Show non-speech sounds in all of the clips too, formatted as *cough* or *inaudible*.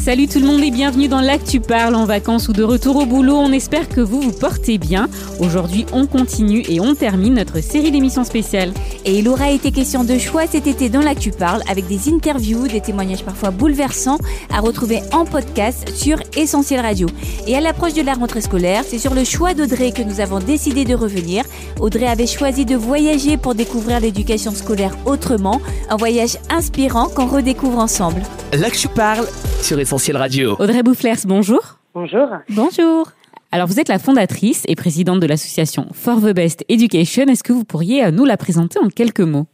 Salut tout le monde et bienvenue dans L'Actu Parle en vacances ou de retour au boulot. On espère que vous vous portez bien. Aujourd'hui, on continue et on termine notre série d'émissions spéciales. Et il aura été question de choix cet été dans l'Actu Parle avec des interviews, des témoignages parfois bouleversants à retrouver en podcast sur Essentiel Radio. Et à l'approche de la rentrée scolaire, c'est sur le choix d'Audrey que nous avons décidé de revenir. Audrey avait choisi de voyager pour découvrir l'éducation scolaire autrement, un voyage inspirant qu'on redécouvre ensemble. Là que tu parles sur Essentiel Radio. Audrey Boufflers, bonjour. Bonjour. Bonjour. Alors vous êtes la fondatrice et présidente de l'association For the Best Education. Est-ce que vous pourriez euh, nous la présenter en quelques mots?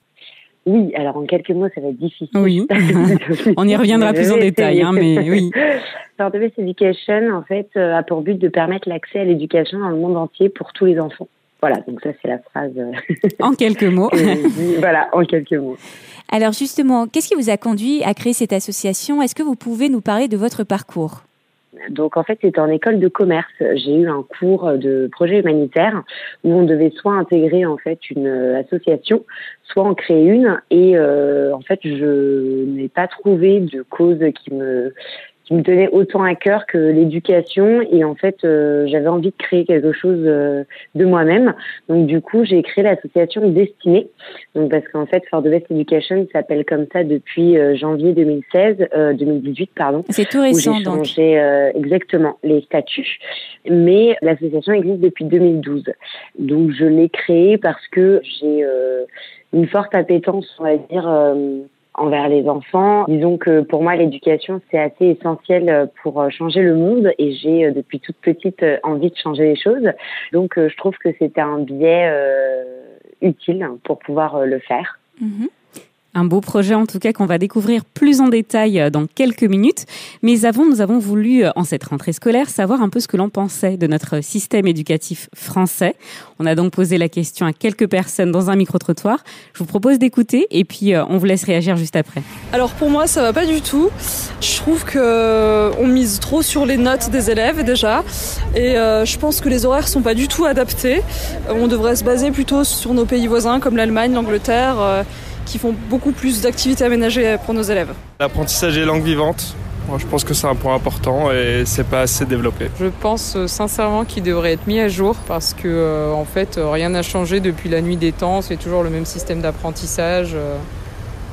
Oui, alors en quelques mots, ça va être difficile. Oui. *laughs* *laughs* On y reviendra plus en détail, hein, mais oui. *laughs* For the Best Education, en fait, euh, a pour but de permettre l'accès à l'éducation dans le monde entier pour tous les enfants. Voilà, donc ça c'est la phrase. euh, En quelques mots. *laughs* voilà, en quelques mots. Alors justement, qu'est-ce qui vous a conduit à créer cette association? Est-ce que vous pouvez nous parler de votre parcours? Donc en fait, c'était en école de commerce. J'ai eu un cours de projet humanitaire où on devait soit intégrer en fait une euh, association, soit en créer une. Et euh, en fait, je n'ai pas trouvé de cause qui me qui me tenait autant à cœur que l'éducation et en fait euh, j'avais envie de créer quelque chose euh, de moi-même donc du coup j'ai créé l'association Destinée donc parce qu'en fait For the Best Education s'appelle comme ça depuis euh, janvier 2016 euh, 2018 pardon C'est tout où j'ai récent donc. changé euh, exactement les statuts. Mais l'association existe depuis 2012. Donc je l'ai créée parce que j'ai euh, une forte appétence, on va dire, euh, envers les enfants. Disons que pour moi, l'éducation, c'est assez essentiel euh, pour euh, changer le monde et j'ai euh, depuis toute petite envie de changer les choses. Donc je trouve que c'était un biais utile pour pouvoir le faire. Mhm. Un beau projet en tout cas qu'on va découvrir plus en détail euh, dans quelques minutes. Mais avant, nous avons voulu, euh, en cette rentrée scolaire, savoir un peu ce que l'on pensait de notre système éducatif français. On a donc posé la question à quelques personnes dans un micro-trottoir. Je vous propose d'écouter et puis euh, on vous laisse réagir juste après. Alors pour moi, ça va pas du tout. Je trouve que on mise trop sur les notes des élèves déjà, et je pense que les horaires sont pas du tout adaptés. On devrait se baser plutôt sur nos pays voisins comme l'Allemagne, l'Angleterre, qui font beaucoup plus d'activités aménagées pour nos élèves. L'apprentissage des langues vivantes, moi, je pense que c'est un point important et c'est pas assez développé. Je pense euh, sincèrement qu'il devrait être mis à jour parce que euh, en fait euh, rien n'a changé depuis la nuit des temps, c'est toujours le même système d'apprentissage euh,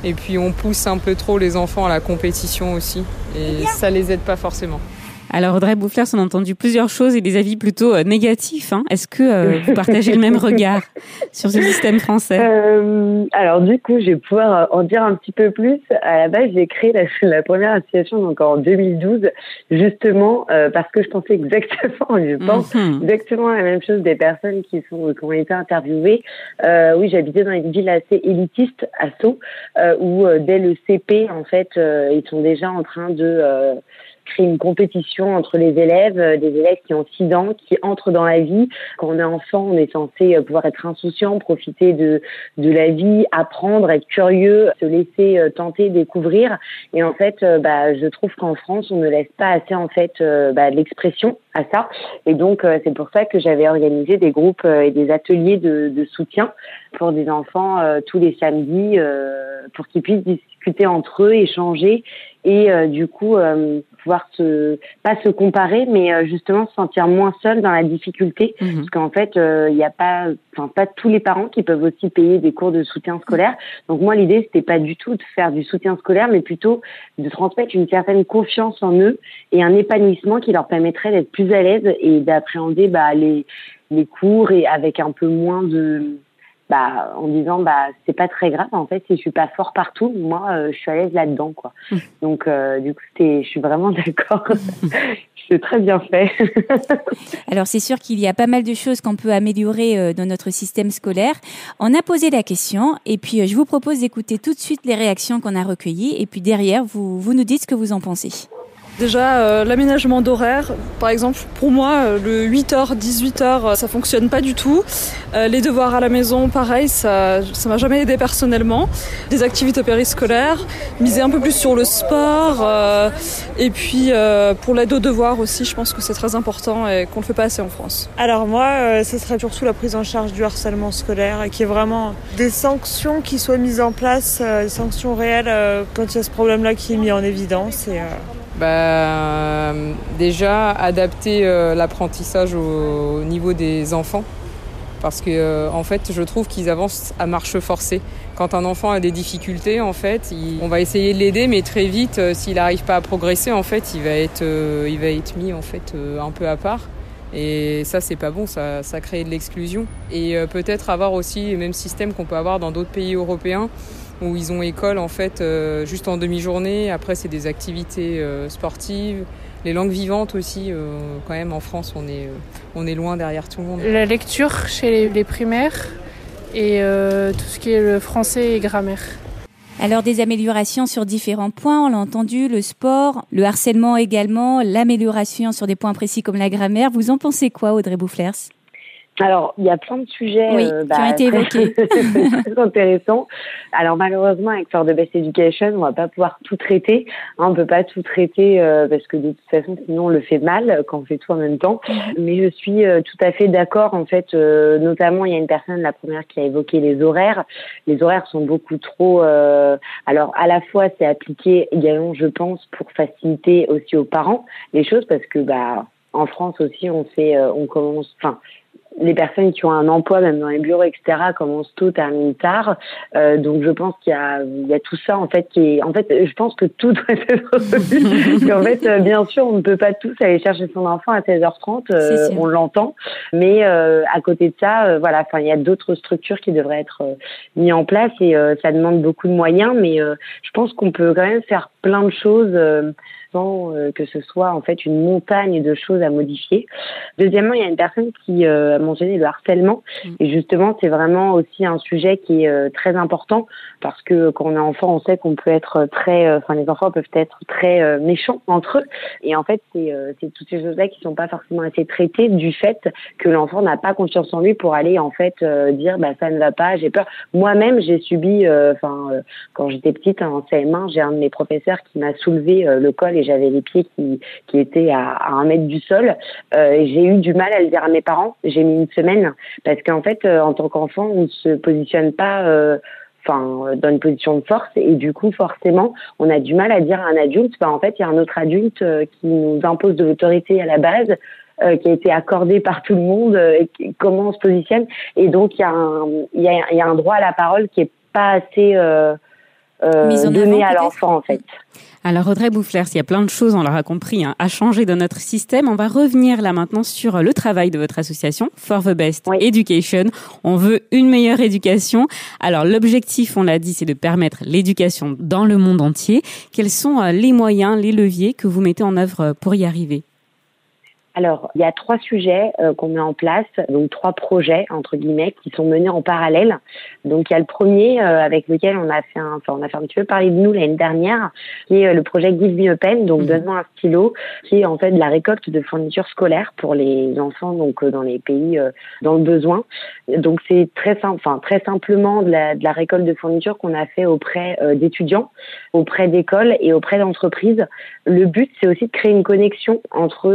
et puis on pousse un peu trop les enfants à la compétition aussi et ça les aide pas forcément. Alors Audrey Boufflers, on a entendu plusieurs choses et des avis plutôt euh, négatifs. hein. Est-ce que euh, vous partagez le même regard *laughs* sur ce système français? Euh, alors du coup, je vais pouvoir euh, en dire un petit peu plus. À la base, j'ai créé la, *laughs* la première association donc en 2012, justement euh, parce que je pensais exactement, je pense Mhm. exactement la même chose des personnes qui sont qui ont été interviewées. Euh, oui, j'habitais dans une ville assez élitiste, à Sceaux, euh, où euh, dès le CP, en fait, euh, ils sont déjà en train de créer une compétition entre les élèves, euh, des élèves qui ont 6 ans, qui entrent dans la vie. Quand on est enfant, on est censé euh, pouvoir être insouciant, profiter de, de la vie, apprendre, être curieux, se laisser euh, tenter, découvrir. Et en fait, bah, je trouve qu'en France, on ne laisse pas assez en fait bah, l'expression à ça. Et donc, c'est pour ça que j'avais organisé des groupes et des ateliers de, de soutien pour des enfants tous les samedis, euh, pour qu'ils puissent discuter entre eux, échanger et euh, du coup euh, pouvoir se pas se comparer, mais euh, justement se sentir moins seul dans la difficulté, Mhm. parce qu'en fait, euh, il n'y a pas, enfin pas tous les parents qui peuvent aussi payer des cours de soutien scolaire. Donc moi, l'idée c'était pas du tout de faire du soutien scolaire, mais plutôt de transmettre une certaine confiance en eux et un épanouissement qui leur permettrait d'être plus à l'aise et d'appréhender bah, les les cours et avec un peu moins de bah en disant bah c'est pas très grave en fait si je suis pas fort partout moi euh, je suis à l'aise là-dedans quoi *laughs* donc euh, du coup je suis vraiment *laughs* d'accord *laughs* c'est très bien fait Alors c'est sûr qu'il y a pas mal de choses qu'on peut améliorer euh, dans notre système scolaire. On a posé la question et puis je vous propose d'écouter tout de suite les réactions qu'on a recueillies et puis derrière vous, vous nous dites ce que vous en pensez. Déjà, euh, l'aménagement d'horaire, par exemple, pour moi, euh, le 8h, 18h, ça fonctionne pas du tout. Euh, les devoirs à la maison, pareil, ça ça m'a jamais aidé personnellement. Des activités périscolaires, miser un peu plus sur le sport. et puis, pour l'aide aux devoirs aussi, je pense que c'est très important et qu'on le fait pas assez en France. Alors moi, ce serait surtout la prise en charge du harcèlement scolaire, qui est vraiment des sanctions qui soient mises en place, des sanctions réelles quand il y a ce problème-là qui est mis en évidence. Bah, Déjà, adapter euh, l'apprentissage au, niveau des enfants. Parce que, euh, en fait, je trouve qu'ils avancent à marche forcée. Quand un enfant a des difficultés, en fait, on va essayer de l'aider, mais très vite, euh, s'il n'arrive pas à progresser, en fait, il va être, il va être mis en fait un peu à part. Et ça, c'est pas bon, ça, ça crée de l'exclusion. Et peut-être avoir aussi le même système qu'on peut avoir dans d'autres pays européens, où ils ont école en fait euh, juste en demi-journée. Après, c'est des activités euh, sportives. Les langues vivantes aussi, euh, quand même en France, on est, on est loin derrière tout le monde. La lecture chez les, primaires et tout ce qui est le français et grammaire. Alors des améliorations sur différents points, on l'a entendu, le sport, le harcèlement également, l'amélioration sur des points précis comme la grammaire. Vous en pensez quoi, Audrey Boufflers? Alors, il y a plein de sujets oui, euh, bah, qui ont été évoqués. *laughs* très intéressants. Alors, malheureusement, avec For the Best Education, on va pas pouvoir tout traiter. Hein, on peut pas tout traiter euh, parce que de toute façon, sinon, on le fait mal quand on fait tout en même temps. Mhm. Mais je suis euh, tout à fait d'accord. En fait, notamment, il y a une personne, la première, qui a évoqué les horaires. Les horaires sont beaucoup trop. alors, à la fois, c'est appliqué également, je pense, pour faciliter aussi aux parents les choses parce que, bah, en France aussi, on fait, on commence, enfin, les personnes qui ont un emploi, même dans les bureaux, etc., commencent tôt, terminent tard. Euh, donc, je pense qu'il y a, il y a tout ça, en fait, qui est, en fait, je pense que tout doit être *laughs* résolu. en fait, euh, bien sûr, on ne peut pas tous aller chercher son enfant à 16h30, euh, on l'entend. Mais euh, à côté de ça, euh, voilà, enfin, il y a d'autres structures qui devraient être mises en place et ça demande beaucoup de moyens. Mais je pense qu'on peut quand même faire plein de choses euh, que ce soit en fait une montagne de choses à modifier. Deuxièmement, il y a une personne qui euh, a mentionné le harcèlement mm. et justement c'est vraiment aussi un sujet qui est euh, très important parce que quand on est enfant, on sait qu'on peut être très, enfin les enfants peuvent être très méchants entre eux et en fait c'est c'est toutes ces choses-là qui sont pas forcément assez traitées du fait que l'enfant n'a pas confiance en lui pour aller en fait dire bah ça ne va pas, j'ai peur. Moi-même j'ai subi, enfin quand j'étais petite en CM1, j'ai un de mes professeurs qui m'a soulevé le col et j'avais les pieds qui, qui étaient à, un mètre du sol. Euh, j'ai eu du mal à le dire à mes parents. J'ai mis une semaine parce qu'en fait, euh, en tant qu'enfant, on ne se positionne pas euh, enfin dans une position de force et du coup forcément on a du mal à dire à un adulte bah en fait il y a un autre adulte qui nous impose de l'autorité à la base qui a été accordé par tout le monde comment on se positionne et donc il y a un y a, y a un droit à la parole qui est pas assez donné à l'enfant en fait alors Audrey Boufflers, il y a plein de choses, on l'aura compris, hein, à changer dans notre système. On va revenir là maintenant sur le travail de votre association, For the Best Education. On veut une meilleure éducation. Alors l'objectif, on l'a dit, c'est de permettre l'éducation dans le monde entier. Quels sont euh, les moyens, les leviers que vous mettez en œuvre pour y arriver? Alors, il y a trois sujets euh, qu'on met en place, donc trois projets entre guillemets qui sont menés en parallèle. Donc, il y a le premier euh, avec lequel on a fait un, enfin, on a fait un petit peu parler de nous l'année dernière, qui est euh, le projet Give Me a Pen, donc mmh. donne-moi un stylo, qui est en fait de la récolte de fournitures scolaires pour les enfants donc dans les pays dans le besoin. Donc, c'est très simple, enfin très simplement de la, de la récolte de fournitures qu'on a fait auprès d'étudiants, auprès d'écoles et auprès d'entreprises. Le but, c'est aussi de créer une connexion entre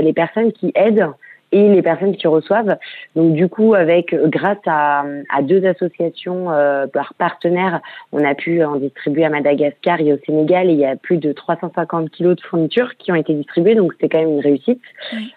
les personnes personnes qui aident et les personnes qui reçoivent. Donc du coup, avec grâce à, à deux associations euh, par partenaires, on a pu en distribuer à Madagascar et au Sénégal. Et il y a plus de 350 kilos de fournitures qui ont été distribuées, donc c'était quand même une réussite.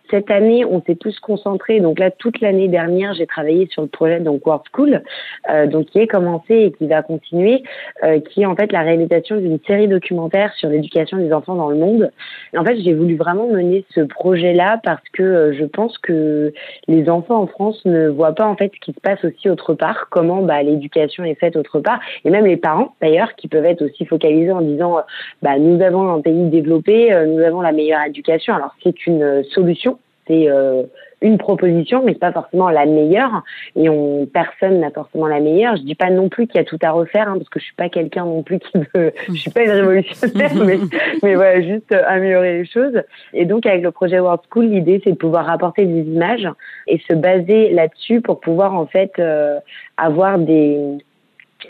Cette année, on s'est tous concentrés. Donc là, toute l'année dernière, j'ai travaillé sur le projet donc World School, euh, donc qui est commencé et qui va continuer, euh, qui est en fait la réalisation d'une série documentaire sur l'éducation des enfants dans le monde. Et en fait, j'ai voulu vraiment mener ce projet-là parce que euh, je pense que que les enfants en France ne voient pas en fait ce qui se passe aussi autre part, comment bah, l'éducation est faite autre part, et même les parents d'ailleurs qui peuvent être aussi focalisés en disant bah, nous avons un pays développé, euh, nous avons la meilleure éducation. Alors c'est une euh, solution, c'est euh, une proposition, mais c'est pas forcément la meilleure. Et on, personne n'a forcément la meilleure. Je dis pas non plus qu'il y a tout à refaire, hein, parce que je suis pas quelqu'un non plus qui veut, je suis pas une révolutionnaire, *laughs* mais, mais voilà, juste améliorer les choses. Et donc, avec le projet World School, l'idée, c'est de pouvoir apporter des images et se baser là-dessus pour pouvoir, en fait, euh, avoir des,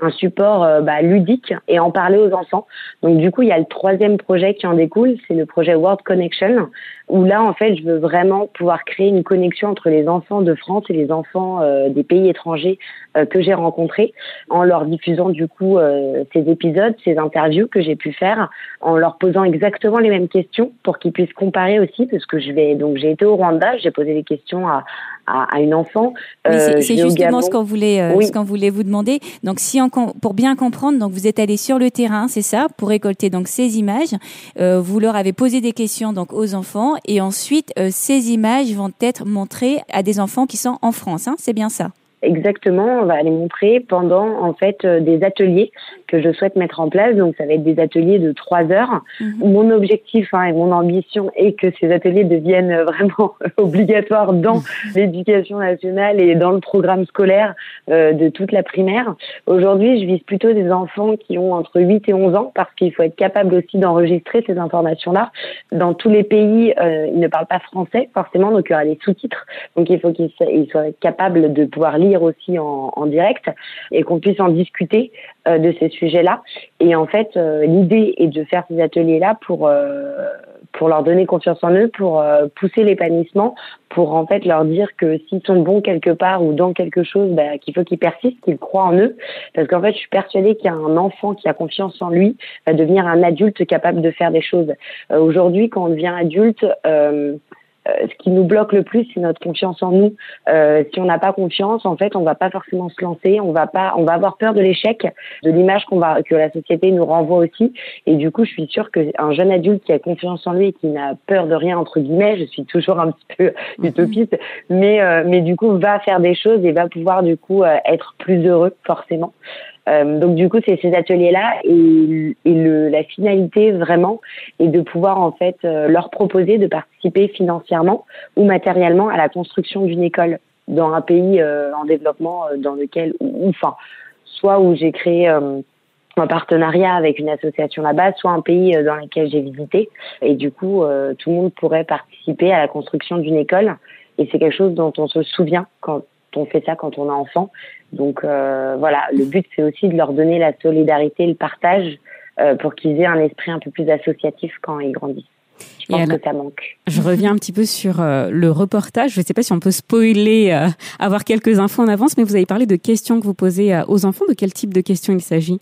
un support euh, bah, ludique et en parler aux enfants. Donc du coup, il y a le troisième projet qui en découle, c'est le projet World Connection, où là, en fait, je veux vraiment pouvoir créer une connexion entre les enfants de France et les enfants euh, des pays étrangers euh, que j'ai rencontrés, en leur diffusant du coup ces épisodes, ces interviews que j'ai pu faire, en leur posant exactement les mêmes questions pour qu'ils puissent comparer aussi, parce que je vais donc j'ai été au Rwanda, j'ai posé des questions à, à, une enfant. c'est justement ce qu'on voulait, ce qu'on voulait vous demander. Donc si pour bien comprendre, donc vous êtes allé sur le terrain, c'est ça, pour récolter donc ces images. Euh, vous leur avez posé des questions donc aux enfants et ensuite euh, ces images vont être montrées à des enfants qui sont en France. Hein, c'est bien ça. Exactement, on va les montrer pendant en fait euh, des ateliers que je souhaite mettre en place. Donc ça va être des ateliers de trois heures. Mhm. Mon objectif hein, et mon ambition est que ces ateliers deviennent vraiment *laughs* obligatoires dans mhm. l'éducation nationale et dans le programme scolaire euh, de toute la primaire. Aujourd'hui, je vise plutôt des enfants qui ont entre 8 et 11 ans parce qu'il faut être capable aussi d'enregistrer ces informations-là. Dans tous les pays, euh, ils ne parlent pas français forcément, donc il y aura des sous-titres. Donc il faut qu'ils soient capables de pouvoir lire aussi en, direct et qu'on puisse en discuter euh, de ces sujets-là. Et en fait, euh, l'idée est de faire ces ateliers-là pour euh, pour leur donner confiance en eux, pour pousser l'épanouissement, pour en fait leur dire que s'ils sont bons quelque part ou dans quelque chose, bah, qu'il faut qu'ils persistent, qu'ils croient en eux. Parce qu'en fait, je suis persuadée qu'il y a un enfant qui a confiance en lui va devenir un adulte capable de faire des choses. Aujourd'hui, quand on devient adulte, ce qui nous bloque le plus, c'est notre confiance en nous. Euh, si on n'a pas confiance, en fait, on va pas forcément se lancer, on va pas, on va avoir peur de l'échec, de l'image qu'on va, que la société nous renvoie aussi. Et du coup, je suis sûre qu'un jeune adulte qui a confiance en lui et qui n'a peur de rien entre guillemets, je suis toujours un petit peu mhm. utopiste, mais euh, mais du coup va faire des choses et va pouvoir du coup être plus heureux forcément. Euh, donc du coup, c'est ces ateliers-là et, le, la finalité vraiment est de pouvoir en fait euh, leur proposer de participer financièrement ou matériellement à la construction d'une école dans un pays euh, en développement dans lequel, enfin, soit où j'ai créé un partenariat avec une association là-bas, soit un pays dans lequel j'ai visité. Et du coup, tout le monde pourrait participer à la construction d'une école. Et c'est quelque chose dont on se souvient quand on fait ça quand on est enfant. Donc euh, voilà, le but c'est aussi de leur donner la solidarité, le partage euh, pour qu'ils aient un esprit un peu plus associatif quand ils grandissent. Je pense que ça manque. Je reviens un petit peu sur euh, le reportage. Je ne sais pas si on peut spoiler, avoir quelques infos en avance, mais vous avez parlé de questions que vous posez aux enfants. De quel type de questions il s'agit?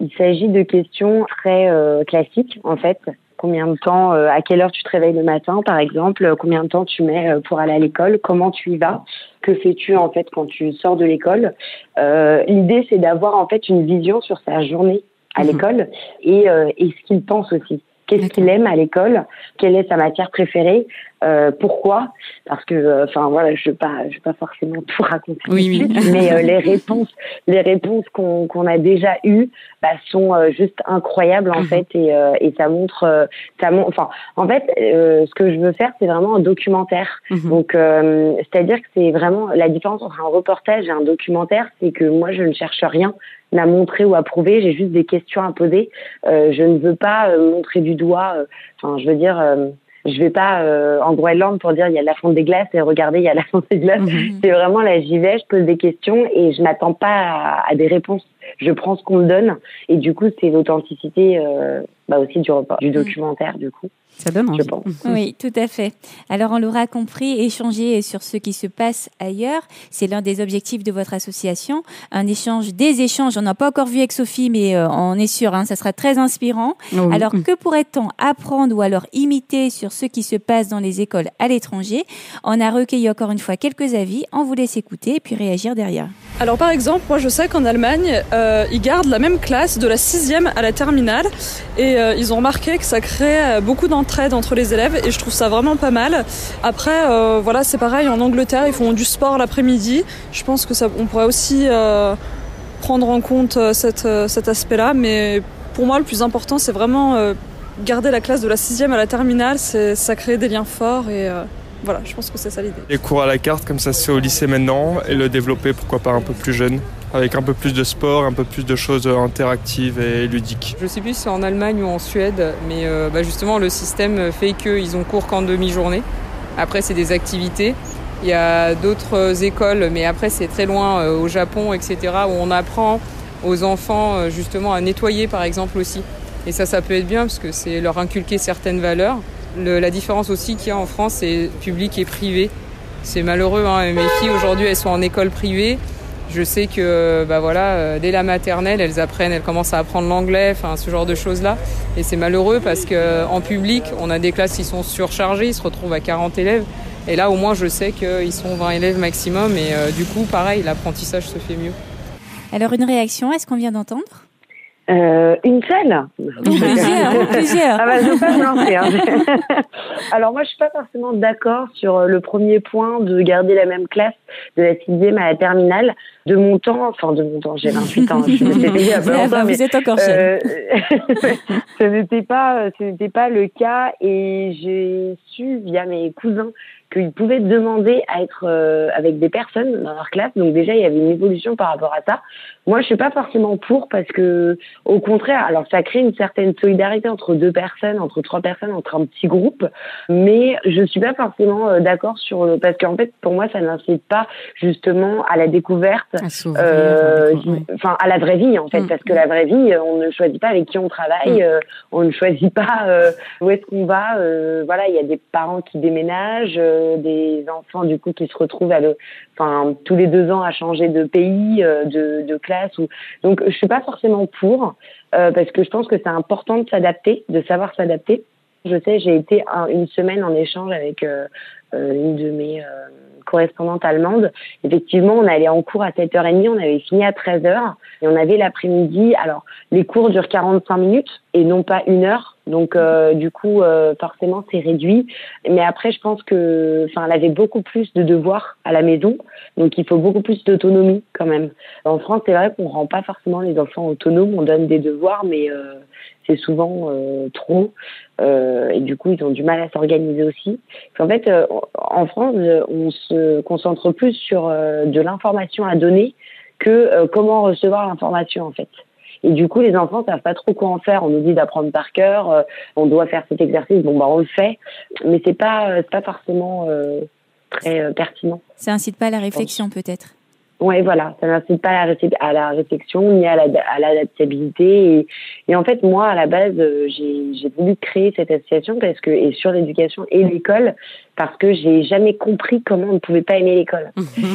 Il s'agit de questions très classiques, en fait. Combien de temps, à quelle heure tu te réveilles le matin, par exemple Combien de temps tu mets pour aller à l'école Comment tu y vas que fais-tu en fait quand tu sors de l'école euh, L'idée c'est d'avoir en fait une vision sur sa journée à mhm. l'école et, euh, et ce qu'il pense aussi. Qu'est-ce qu'il aime à l'école? Quelle est sa matière préférée? Euh, Pourquoi? Parce que, euh, enfin voilà, je ne vais pas, je vais pas forcément tout *laughs* raconter, oui, mais euh, les réponses, les réponses qu'on qu'on a déjà eues bah, sont euh, juste incroyables en mhm. fait, et, et ça montre, ça montre, enfin, en fait, ce que je veux faire, c'est vraiment un documentaire. Mhm. Donc, c'est-à-dire que c'est vraiment la différence entre un reportage et un documentaire, c'est que moi, je ne cherche rien à montrer ou à prouver, j'ai juste des questions à poser. Euh, je ne veux pas euh, montrer du doigt. Euh, enfin, je veux dire, je vais pas en Groenland pour dire il y a la fonte des glaces et regardez il y a la *laughs* fonte des glaces. Mhm. C'est vraiment là j'y vais, je pose des questions et je n'attends pas à, des réponses. Je prends ce qu'on me donne et du coup c'est l'authenticité bah aussi du, du documentaire du coup. Ça donne envie. Oui, tout à fait. Alors, on l'aura compris, échanger sur ce qui se passe ailleurs, c'est l'un des objectifs de votre association. Un échange, des échanges. On n'a pas encore vu avec Sophie, mais euh, on est sûr, hein, ça sera très inspirant. Alors, que pourrait-on apprendre ou alors imiter sur ce qui se passe dans les écoles à l'étranger? On a recueilli encore une fois quelques avis. On vous laisse écouter et puis réagir derrière. Alors, par exemple, moi, je sais qu'en Allemagne, euh, ils gardent la même classe de la sixième à la terminale et euh, ils ont remarqué que ça crée beaucoup d'entrain trade entre les élèves et je trouve ça vraiment pas mal. Après, euh, voilà, c'est pareil en Angleterre, ils font du sport l'après-midi. Je pense que ça, on pourrait aussi euh, prendre en compte euh, cet aspect-là, mais pour moi, le plus important, c'est vraiment garder la classe de la sixième à la terminale. Ça crée des liens forts et Voilà, je pense que c'est ça l'idée. Les cours à la carte, comme ça se fait au lycée maintenant, et le développer, pourquoi pas, un peu plus jeune, avec un peu plus de sport, un peu plus de choses interactives et ludiques. Je sais plus si c'est en Allemagne ou en Suède, mais euh, bah, justement, le système fait qu'ils ont cours qu'en demi-journée. Après, c'est des activités. Il y a d'autres écoles, mais après, c'est très loin, euh, au Japon, etc., où on apprend aux enfants euh, justement à nettoyer, par exemple, aussi. Et ça, ça peut être bien parce que c'est leur inculquer certaines valeurs. La différence aussi qu'il y a en France, c'est public et privé. C'est malheureux, hein. mes filles aujourd'hui, elles sont en école privée. Je sais que bah voilà, euh, dès la maternelle, elles apprennent, elles commencent à apprendre l'anglais, enfin ce genre de choses-là. Et c'est malheureux parce que en public, on a des classes qui sont surchargées, ils se retrouvent à 40 élèves. Et là, au moins, je sais qu'ils sont 20 élèves maximum. Et euh, du coup, pareil, l'apprentissage se fait mieux. Alors, une réaction à ce qu'on vient d'entendre? Euh, une seule *laughs* Plusieurs, plusieurs. Ah bah, je vais pas me lancer. Hein. *laughs* Alors moi, je suis pas forcément d'accord sur le premier point de garder la même classe de la sixième à la terminale. De mon temps, enfin de mon temps, j'ai 28 ans, je me *laughs* suis payée à Ah bah, vous êtes encore jeune. euh, *laughs* ce n'était pas, ce n'était pas le cas et j'ai su via mes cousins qu'ils pouvaient demander à être euh, avec des personnes dans leur classe. Donc déjà, il y avait une évolution par rapport à ça. Moi, je suis pas forcément pour parce que, au contraire, alors ça crée une certaine solidarité entre deux personnes, entre trois personnes, entre un petit groupe. Mais je suis pas forcément euh, d'accord sur le parce qu'en fait, pour moi, ça n'incite pas justement à la découverte, Euh, ouais. enfin à la vraie vie en fait, Mm. parce que la vraie vie, euh, on ne choisit pas avec qui on travaille, euh, on ne choisit *laughs* pas euh, où est-ce qu'on va. voilà, il y a des parents qui déménagent, des enfants du coup qui se retrouvent à le, enfin tous les deux ans à changer de pays, de, de classe. Ou donc je suis pas forcément pour parce que je pense que c'est important de s'adapter, de savoir s'adapter. Je sais, j'ai été un- une semaine en échange avec euh, une de mes euh, correspondantes allemandes. Effectivement, on allait en cours à 7h30, on avait fini à 13h et on avait l'après-midi. Alors, les cours durent 45 minutes et non pas une heure. Donc, euh, du coup, euh, forcément, c'est réduit. Mais après, je pense que, enfin, elle avait beaucoup plus de devoirs à la maison. Donc, il faut beaucoup plus d'autonomie quand même. En France, c'est vrai qu'on rend pas forcément les enfants autonomes. On donne des devoirs, mais euh, c'est souvent euh, trop. Euh, et du coup, ils ont du mal à s'organiser aussi. En fait, euh, en France, on se concentre plus sur de l'information à donner que comment recevoir l'information en fait. Et du coup, les enfants savent pas trop quoi en faire. On nous dit d'apprendre par cœur, on doit faire cet exercice, bon bah on le fait, mais c'est pas pas forcément très pertinent. Ça incite pas à la réflexion, peut-être? Ouais, voilà, ça n'incite pas à la, réflex- à la réflexion ni à la- à l'adaptabilité. Et, et en fait, moi, à la base, euh, j'ai j'ai voulu créer cette association parce que et sur l'éducation et l'école parce que j'ai jamais compris comment on ne pouvait pas aimer l'école.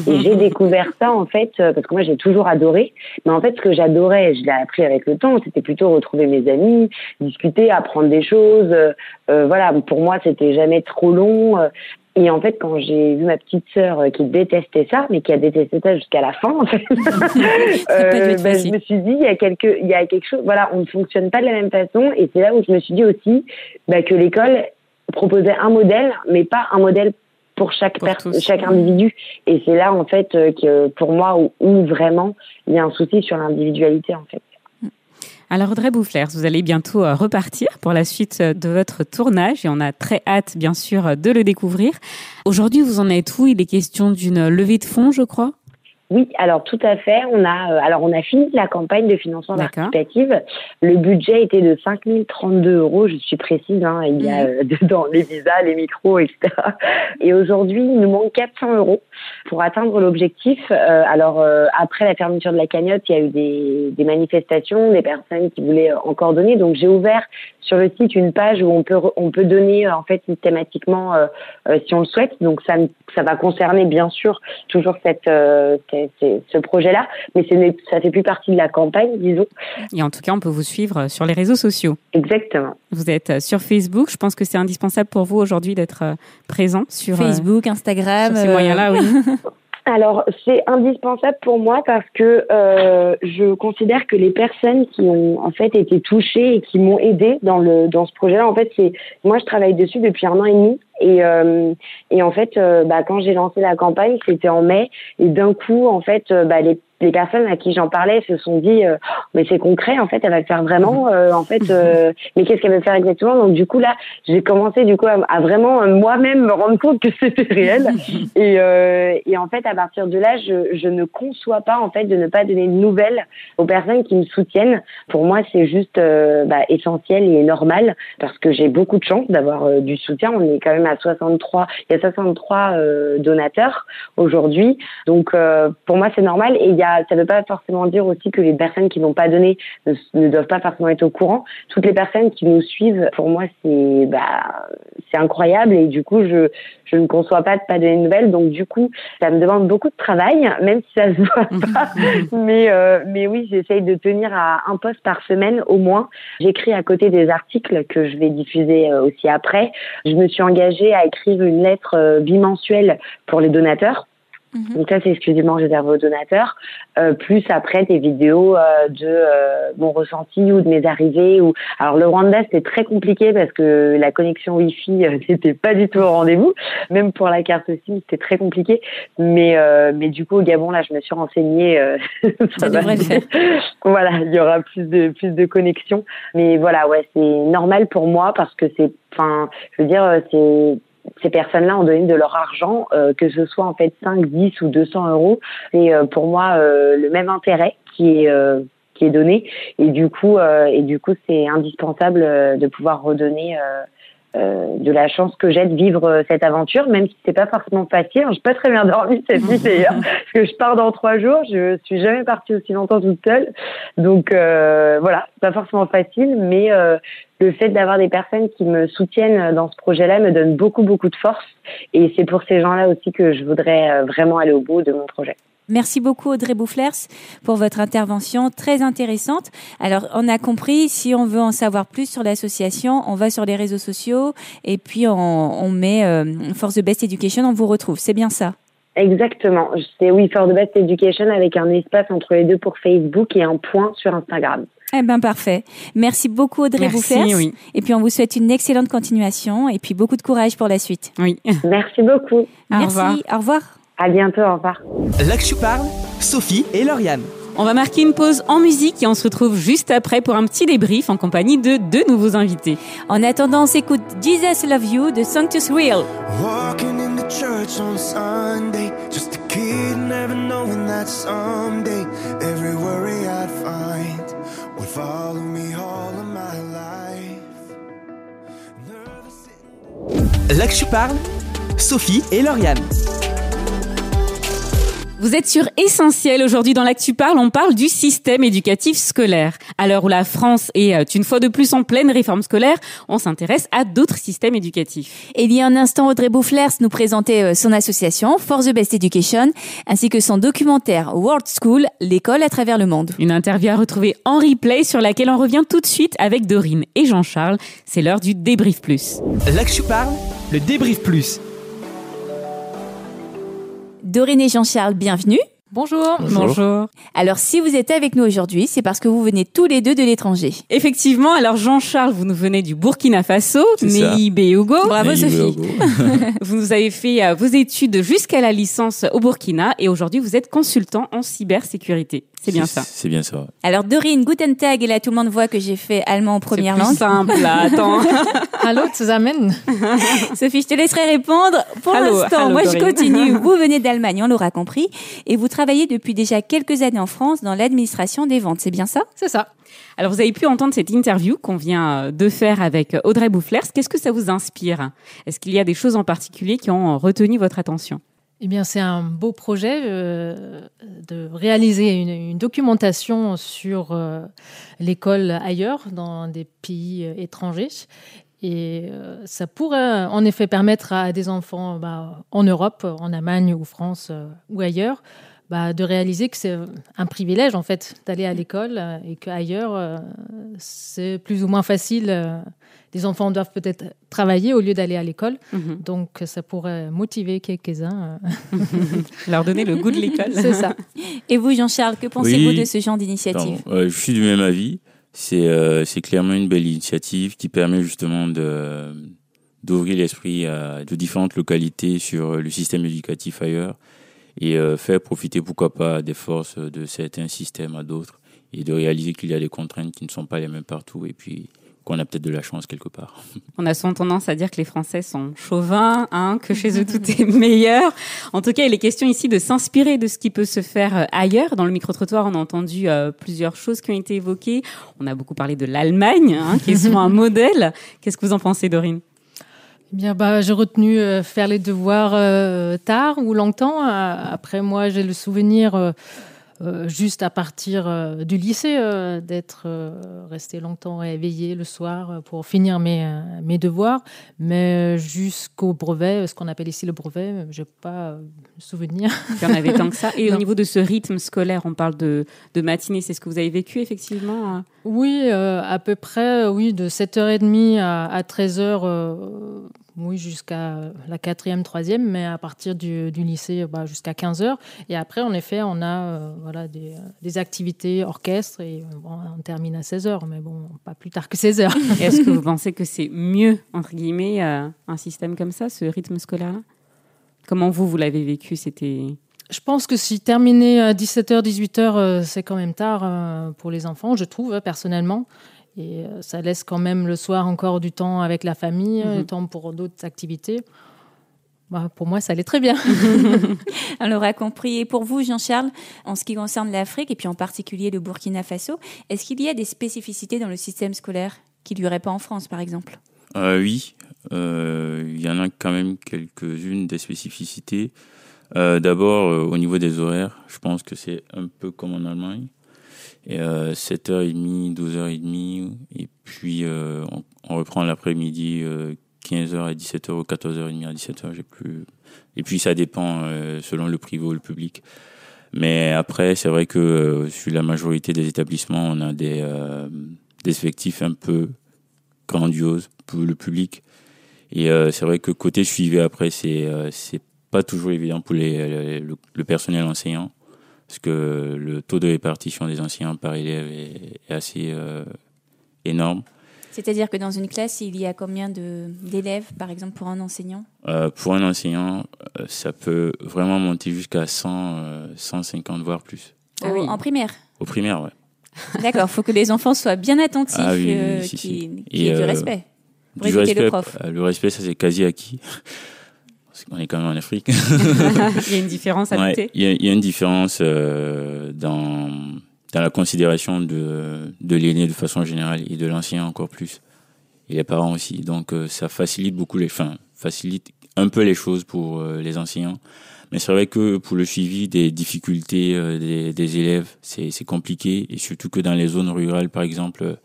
Et j'ai *laughs* découvert ça en fait euh, parce que moi j'ai toujours adoré. Mais en fait, ce que j'adorais, je l'ai appris avec le temps, c'était plutôt retrouver mes amis, discuter, apprendre des choses. Euh, euh, voilà, pour moi, c'était jamais trop long. Euh, Et en fait, quand j'ai vu ma petite sœur euh, qui détestait ça, mais qui a détesté ça jusqu'à la fin, en fait, *laughs* être ben, je me suis dit, il y a quelque, il y a quelque chose. Voilà, on ne fonctionne pas de la même façon. Et c'est là où je me suis dit aussi bah, que l'école proposait un modèle, mais pas un modèle pour chaque Pour tous. chaque individu. Et c'est là en fait euh, que pour moi où, où vraiment il y a un souci sur l'individualité en fait. Alors Audrey Boufflers, vous allez bientôt euh, repartir pour la suite euh, de votre tournage et on a très hâte bien sûr euh, de le découvrir. Aujourd'hui, vous en êtes où? Il est question d'une levée de fonds, je crois? Oui, alors tout à fait. On a euh, alors on a fini la campagne de financement participatif. Le budget était de 5 032 euros. Je suis précise. Hein, il y a euh, *laughs* dedans les visas, les micros, etc. Et aujourd'hui, il nous manque 400 euros pour atteindre l'objectif. Euh, alors euh, après la fermeture de la cagnotte, il y a eu des, des manifestations, des personnes qui voulaient encore donner. Donc j'ai ouvert sur le site une page où on peut on peut donner euh, en fait systématiquement euh, euh, si on le souhaite. Donc ça ça va concerner bien sûr toujours cette, euh, ce- ce- projet-là, mais ça fait plus partie de la campagne, disons. Et en tout cas, on peut vous suivre sur les réseaux sociaux. Exactement. Vous êtes euh, sur Facebook. Je pense que c'est indispensable pour vous aujourd'hui d'être euh, présent sur, euh, Facebook, Instagram. sur ces euh, moyens-là. Oui. *laughs* Alors, c'est indispensable pour moi parce que euh, je considère que les personnes qui ont en fait été touchées et qui m'ont aidé dans le dans ce projet-là, en fait, c'est moi je travaille dessus depuis un an et demi. Et euh, et en fait, euh, bah, quand j'ai lancé la campagne, c'était en mai. Et d'un coup, en fait, bah, les les personnes à qui j'en parlais se sont dit euh, mais c'est concret en fait elle va le faire vraiment *laughs* euh, en fait euh, mais qu'est-ce qu'elle veut faire exactement? Donc du coup là j'ai commencé du coup à, vraiment moi-même me rendre compte que c'était *laughs* réel. Et, et en fait à partir de là je, je ne conçois pas en fait de ne pas donner de nouvelles aux personnes qui me soutiennent. Pour moi c'est juste bah, essentiel et normal parce que j'ai beaucoup de chance d'avoir du soutien. On est quand même à 63 il y a 63 donateurs aujourd'hui. Donc pour moi c'est normal. Et il y a ça ne veut pas forcément dire aussi que les personnes qui n'ont pas donné ne, doivent pas forcément être au courant. Toutes les personnes qui nous suivent, pour moi, c'est bah, c'est incroyable et du coup, je je ne conçois pas de pas donner de nouvelles. Donc du coup, ça me demande beaucoup de travail, même si ça se voit *laughs* pas. mais euh, mais oui, j'essaye de tenir à un poste par semaine au moins. J'écris à côté des articles que je vais diffuser euh, aussi après. Je me suis engagée à écrire une lettre euh, bimensuelle pour les donateurs Mhm. Donc ça, c'est exclusivement réservé aux donateurs. Euh, plus après des vidéos euh, de euh, mon ressenti ou de mes arrivées. Ou alors le Rwanda, c'était très compliqué parce que la connexion Wi-Fi *laughs* n'était pas du tout au rendez-vous. Même pour la carte SIM, c'était très compliqué. Mais mais du coup au Gabon, là, je me suis renseignée. *laughs* ça, devrait le faire. *laughs* voilà, il y aura plus de plus de connexion. Mais voilà, ouais, c'est normal pour moi parce que c'est, enfin, je veux dire, c'est ces personnes-là ont donné de leur argent, euh, que ce soit en fait 5, 10 ou 200 euros. C'est euh, pour moi euh, le même intérêt qui est qui est donné et du coup et du coup c'est indispensable de pouvoir redonner euh, de la chance que j'ai de vivre euh, cette aventure, même si c'est pas forcément facile. Je pas très bien dormi *laughs* cette nuit d'ailleurs, *laughs* parce que je pars dans trois jours. Je suis jamais partie aussi longtemps toute seule, donc euh, voilà, pas forcément facile, mais euh, le fait d'avoir des personnes qui me soutiennent dans ce projet-là me donne beaucoup beaucoup de force, et c'est pour ces gens-là aussi que je voudrais vraiment aller au bout de mon projet. Merci beaucoup Audrey Boufflers pour votre intervention très intéressante. Alors on a compris, si on veut en savoir plus sur l'association, on va sur les réseaux sociaux et puis on, met euh, Force the Best Education, on vous retrouve. C'est bien ça? Exactement. C'est oui, For the Best Education avec un espace entre les deux pour Facebook et un point sur Instagram. Eh ben parfait. Merci beaucoup Audrey Boufflers. Oui. Et puis on vous souhaite une excellente continuation et puis beaucoup de courage pour la suite. Oui. Merci beaucoup. Merci. Au revoir. À bientôt, au revoir. Là que je parle, Sophie et Lauriane. On va marquer une pause en musique et on se retrouve juste après pour un petit débrief en compagnie de deux nouveaux invités. En attendant, on s'écoute Jesus Love You de Sanctus Real. Walking in the church on Sunday, just a kid never knowing that someday every worry I'd find would follow me all of my life. Là que je parle, Sophie et Lauriane. Vous êtes sur Essentiel. Aujourd'hui, dans l'Actu Parle, on parle du système éducatif scolaire. À l'heure où la France est euh, une fois de plus en pleine réforme scolaire, on s'intéresse à d'autres systèmes éducatifs. Et il y a un instant, Audrey Boufflers nous présentait euh, son association, For the Best Education, ainsi que son documentaire World School, l'école à travers le monde. Une interview à retrouver en replay sur laquelle on revient tout de suite avec Dorine et Jean-Charles. C'est l'heure du débrief plus. L'Actu Parle, le débrief plus. Dorine et Jean-Charles, bienvenue. Bonjour. Bonjour. Alors, si vous êtes avec nous aujourd'hui, c'est parce que vous venez tous les deux de l'étranger. Effectivement. Alors, Jean-Charles, vous nous venez du Burkina Faso, Nei Hugo. Bravo, Sophie. *laughs* vous nous avez fait euh, vos études jusqu'à la licence au Burkina et aujourd'hui, vous êtes consultant en cybersécurité. C'est bien ça. C'est bien ça. Alors Dorine, Guten Tag, et là tout le monde voit que j'ai fait allemand en première langue. C'est simple, là, attends. *laughs* Allô, zusammen. Sophie, je te laisserai répondre. Pour l'instant, moi je continue. *laughs* Vous venez d'Allemagne, on l'aura compris, et vous travaillez depuis déjà quelques années en France dans l'administration des ventes. C'est bien ça? C'est ça. Alors vous avez pu entendre cette interview qu'on vient de faire avec Audrey Boufflers. Qu'est-ce que ça vous inspire? Est-ce qu'il y a des choses en particulier qui ont retenu votre attention? Eh bien, c'est un beau projet euh, de réaliser une, documentation sur euh, l'école ailleurs, dans des pays euh, étrangers. Et ça pourrait en effet permettre à des enfants bah, en Europe, en Allemagne ou France ou ailleurs, bah, de réaliser que c'est un privilège en fait d'aller à l'école et qu'ailleurs c'est plus ou moins facile les enfants doivent peut-être travailler au lieu d'aller à l'école. Mhm. Donc, ça pourrait motiver quelques-uns. Euh. *laughs* Leur donner le goût de l'école. C'est ça. Et vous, Jean-Charles, que pensez-vous de ce genre d'initiative? Euh, Je suis du même avis. Euh, c'est clairement une belle initiative qui permet justement d'ouvrir l'esprit à de différentes localités sur le système éducatif ailleurs et euh, faire profiter pourquoi pas des forces de certains systèmes à d'autres et de réaliser qu'il y a des contraintes qui ne sont pas les mêmes partout et puis qu'on a peut-être de la chance quelque part. *laughs* On a souvent tendance à dire que les Français sont chauvins, hein, que chez eux tout est *laughs* meilleur. En tout cas, il est question ici de s'inspirer de ce qui peut se faire euh, ailleurs. Dans le micro-trottoir, on a entendu euh, plusieurs choses qui ont été évoquées. On a beaucoup parlé de l'Allemagne, hein, qui est souvent un *laughs* modèle. Qu'est-ce que vous en pensez, Dorine? Eh bien, bah, j'ai retenu euh, faire les devoirs euh, tard ou longtemps. Après, moi, j'ai le souvenir, juste à partir euh, du lycée, euh, d'être euh, resté longtemps réveillé le soir euh, pour finir mes, euh, mes devoirs. Mais euh, jusqu'au brevet, ce qu'on appelle ici le brevet, je n'ai pas euh, souvenir. Il y en avait tant que ça. Et au *laughs* niveau de ce rythme scolaire, on parle de, de matinée. C'est ce que vous avez vécu, effectivement hein? Oui, euh, à peu près, euh, oui, de 7h30 à, à 13h, euh, oui, jusqu'à la quatrième, troisième, mais à partir du, du lycée, bah, jusqu'à 15h. Et après, en effet, on a euh, voilà, des, des activités orchestre et euh, bon, on termine à 16h, mais bon, pas plus tard que 16h. *laughs* Et Est-ce que vous *laughs* pensez que c'est mieux, entre guillemets, euh, un système comme ça, ce rythme scolaire-là? Comment vous, vous l'avez vécu? C'était Je pense que si terminer à 17h, 18h, euh, c'est quand même tard euh, pour les enfants, je trouve, hein, personnellement. Et euh, ça laisse quand même le soir encore du temps avec la famille, Mhm. du temps pour d'autres activités. Bah, pour moi, ça allait très bien. *laughs* *laughs* On l'aura compris. Et pour vous, Jean-Charles, en ce qui concerne l'Afrique, et puis en particulier le Burkina Faso, est-ce qu'il y a des spécificités dans le système scolaire qu'il n'y aurait pas en France, par exemple? Euh, oui, euh, il y en a quand même quelques-unes des spécificités. Euh, D'abord, euh, au niveau des horaires, je pense que c'est un peu comme en Allemagne. Et, euh, 7h30, 12h30, et puis euh, on, reprend l'après-midi, euh, 15h à 17h ou 14h30 à 17h, j'ai plus. Et puis ça dépend euh, selon le privé ou le public. Mais après, c'est vrai que euh, sur la majorité des établissements, on a des, euh, des effectifs un peu grandioses pour le public. Et euh, c'est vrai que côté suivi après, c'est euh, pas toujours évident pour le personnel enseignant, parce que le taux de répartition des enseignants par élève est, est assez euh, énorme. C'est-à-dire que dans une classe, il y a combien d'élèves, par exemple, pour un enseignant? Euh, pour un enseignant, euh, ça peut vraiment monter jusqu'à 100, euh, 150 voire plus. Au- En primaire? Au primaire, ouais. *laughs* D'accord, il faut que les enfants soient bien attentifs, Ah oui, oui, si, si. qu'il y ait du respect pour du écouter respect, le prof. le respect, ça c'est quasi acquis. Parce qu'on est quand même en Afrique. *laughs* Il y a une différence à Ouais, noter Il y, a- il y a une différence euh, dans, dans la considération de, de l'aîné de façon générale et de l'ancien encore plus. Et les parents aussi. Donc euh, ça facilite beaucoup les, enfin, facilite un peu les choses pour euh, les enseignants. Mais c'est vrai que pour le suivi des difficultés des, des élèves, c'est compliqué. Et surtout que dans les zones rurales, par exemple,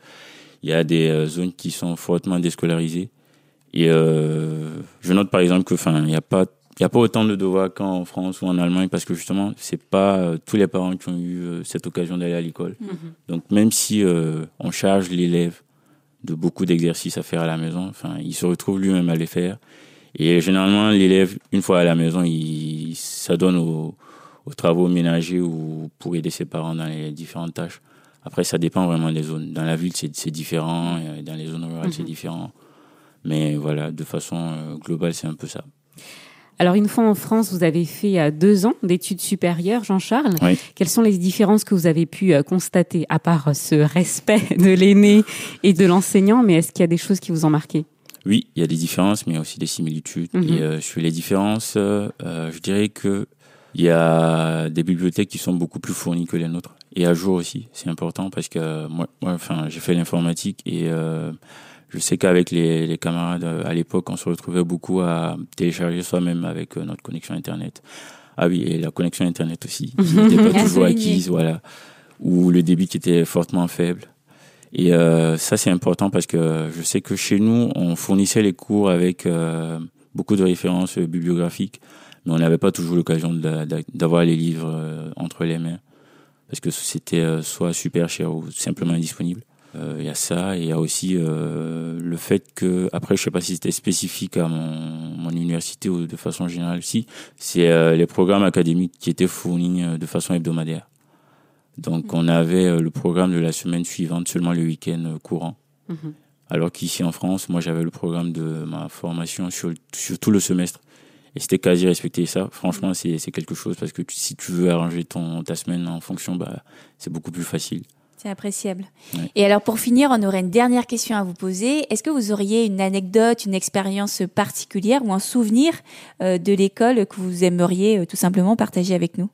il y a des zones qui sont fortement déscolarisées. Et euh, je note par exemple que, enfin, il n'y a pas, il y a pas autant de devoirs qu'en France ou en Allemagne parce que justement, c'est pas euh, tous les parents qui ont eu euh, cette occasion d'aller à l'école. Mhm. Donc même si euh, on charge l'élève de beaucoup d'exercices à faire à la maison, enfin, il se retrouve lui-même à les faire. Et généralement, l'élève, une fois à la maison, il s'adonne aux, aux travaux ménagers ou pour aider ses parents dans les différentes tâches. Après, ça dépend vraiment des zones. Dans la ville, c'est différent. Dans les zones rurales, c'est Mhm. différent. Mais voilà, de façon euh, globale, c'est un peu ça. Alors, une fois en France, vous avez fait euh, deux ans d'études supérieures, Jean-Charles. Oui. Quelles sont les différences que vous avez pu euh, constater, à part ce respect de l'aîné et de l'enseignant, mais est-ce qu'il y a des choses qui vous ont marqué? Oui, il y a des différences, mais il y a aussi des similitudes. Mhm. Et euh, sur les différences, euh, je dirais que il y a des bibliothèques qui sont beaucoup plus fournies que les nôtres. Et à jour aussi, c'est important parce que euh, moi, moi enfin, j'ai fait l'informatique et euh, je sais qu'avec les, les camarades euh, à l'époque, on se retrouvait beaucoup à télécharger soi-même avec euh, notre connexion Internet. Ah oui, et la connexion Internet aussi, qui *laughs* n'était pas toujours acquise, voilà. Ou le débit qui était fortement faible. Et euh, ça, c'est important parce que je sais que chez nous, on fournissait les cours avec euh, beaucoup de références bibliographiques, mais on n'avait pas toujours l'occasion d'avoir les livres entre les mains parce que c'était soit super cher ou simplement indisponible. Euh, Il y a ça, et il y a aussi euh, le fait que, après, je sais pas si c'était spécifique à mon, mon université ou de façon générale, si, c'est euh, les programmes académiques qui étaient fournis euh, de façon hebdomadaire. Donc, on avait euh, le programme de la semaine suivante seulement le week-end euh, courant. Alors qu'ici en France, moi j'avais le programme de ma formation sur, sur tout le semestre. Et c'était quasi respecté. Ça, franchement, c'est quelque chose parce que si tu veux arranger ton, ta semaine en fonction, bah, c'est beaucoup plus facile. C'est appréciable. Et alors pour finir, on aurait une dernière question à vous poser. Est-ce que vous auriez une anecdote, une expérience particulière ou un souvenir euh, de l'école que vous aimeriez euh, tout simplement partager avec nous?